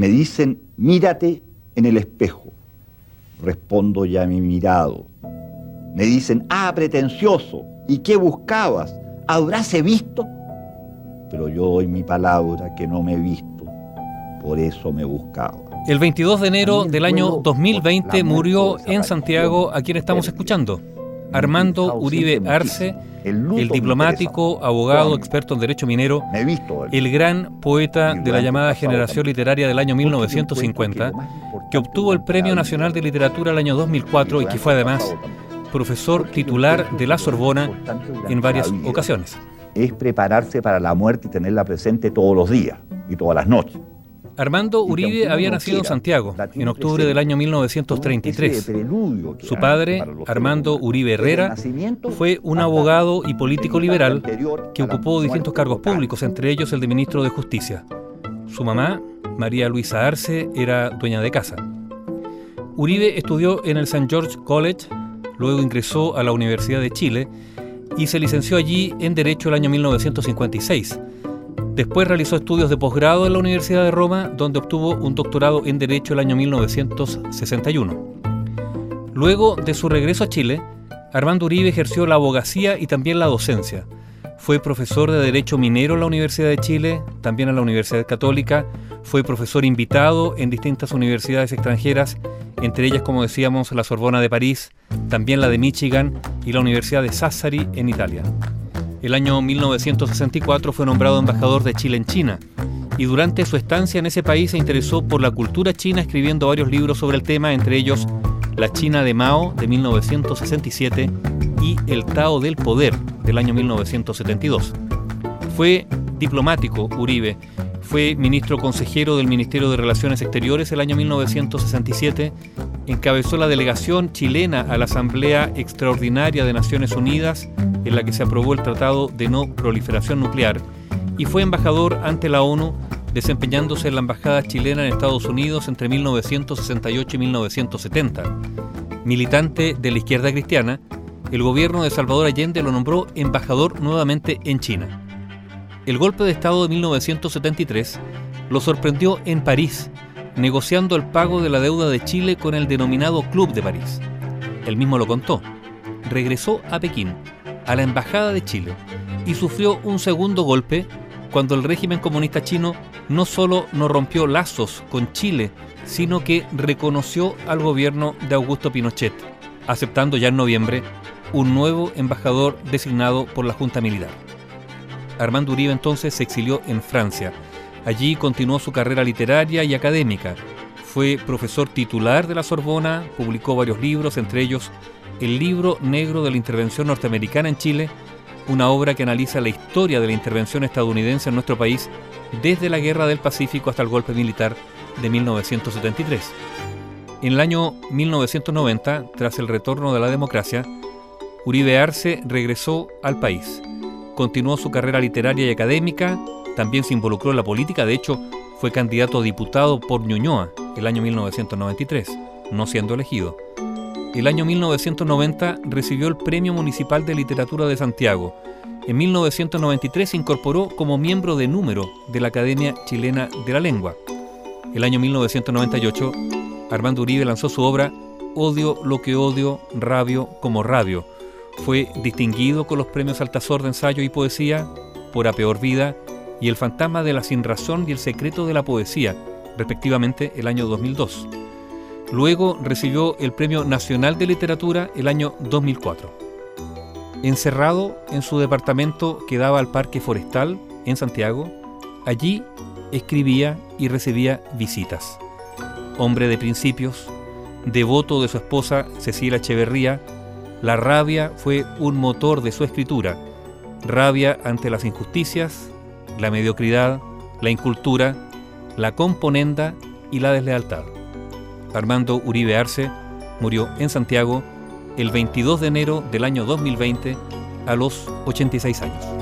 Me dicen, mírate en el espejo. Respondo ya mi mirado. Me dicen, ah, pretencioso, ¿y qué buscabas? ¿Habráse visto? Pero yo doy mi palabra que no me he visto, por eso me buscaba. El 22 de enero del año 2020 murió en Santiago a quien estamos escuchando, Armando Uribe Arce, el diplomático, abogado, experto en derecho minero, el gran poeta de la llamada generación literaria del año 1950, que obtuvo el Premio Nacional de Literatura el año 2004 y que fue además profesor titular de la Sorbona en varias ocasiones. Es prepararse para la muerte y tenerla presente todos los días y todas las noches. Armando Uribe había nacido en Santiago en octubre del año 1933. Su padre, Armando Uribe Herrera, fue un abogado y político liberal que ocupó distintos cargos públicos, entre ellos el de ministro de Justicia. Su mamá, María Luisa Arce, era dueña de casa. Uribe estudió en el St. George College, luego ingresó a la Universidad de Chile y se licenció allí en Derecho el año 1956 Después realizó estudios de posgrado en la Universidad de Roma, donde obtuvo un doctorado en Derecho el año 1961. Luego de su regreso a Chile, Armando Uribe ejerció la abogacía y también la docencia. Fue profesor de Derecho Minero en la Universidad de Chile, también en la Universidad Católica, fue profesor invitado en distintas universidades extranjeras, entre ellas, como decíamos, la Sorbona de París, también la de Michigan y la Universidad de Sassari en Italia. El año 1964 fue nombrado embajador de Chile en China y durante su estancia en ese país se interesó por la cultura china escribiendo varios libros sobre el tema, entre ellos La China de Mao de 1967 y El Tao del Poder del año 1972. Fue diplomático Uribe, fue ministro consejero del Ministerio de Relaciones Exteriores el año 1967, encabezó la delegación chilena a la Asamblea Extraordinaria de Naciones Unidas en la que se aprobó el Tratado de No Proliferación Nuclear y fue embajador ante la ONU desempeñándose en la Embajada chilena en Estados Unidos entre 1968 y 1970. Militante de la izquierda cristiana, el gobierno de Salvador Allende lo nombró embajador nuevamente en China. El golpe de Estado de 1973 lo sorprendió en París, negociando el pago de la deuda de Chile con el denominado Club de París. Él mismo lo contó. Regresó a Pekín a la Embajada de Chile y sufrió un segundo golpe cuando el régimen comunista chino no solo no rompió lazos con Chile, sino que reconoció al gobierno de Augusto Pinochet, aceptando ya en noviembre un nuevo embajador designado por la Junta Militar. Armando Uribe entonces se exilió en Francia. Allí continuó su carrera literaria y académica. Fue profesor titular de la Sorbona, publicó varios libros, entre ellos el libro negro de la intervención norteamericana en Chile, una obra que analiza la historia de la intervención estadounidense en nuestro país desde la Guerra del Pacífico hasta el golpe militar de 1973. En el año 1990, tras el retorno de la democracia, Uribe Arce regresó al país. Continuó su carrera literaria y académica, también se involucró en la política, de hecho, fue candidato a diputado por Ñuñoa el año 1993, no siendo elegido el año 1990 recibió el Premio Municipal de Literatura de Santiago. En 1993 se incorporó como miembro de número de la Academia Chilena de la Lengua. El año 1998, Armando Uribe lanzó su obra Odio lo que odio, rabio como radio. Fue distinguido con los premios Altazor de ensayo y poesía por A Peor Vida y El fantasma de la sinrazón y El secreto de la poesía, respectivamente el año 2002. Luego recibió el Premio Nacional de Literatura el año 2004. Encerrado en su departamento que daba al Parque Forestal en Santiago, allí escribía y recibía visitas. Hombre de principios, devoto de su esposa Cecilia Echeverría, la rabia fue un motor de su escritura. Rabia ante las injusticias, la mediocridad, la incultura, la componenda y la deslealtad. Armando Uribe Arce murió en Santiago el 22 de enero del año 2020 a los 86 años.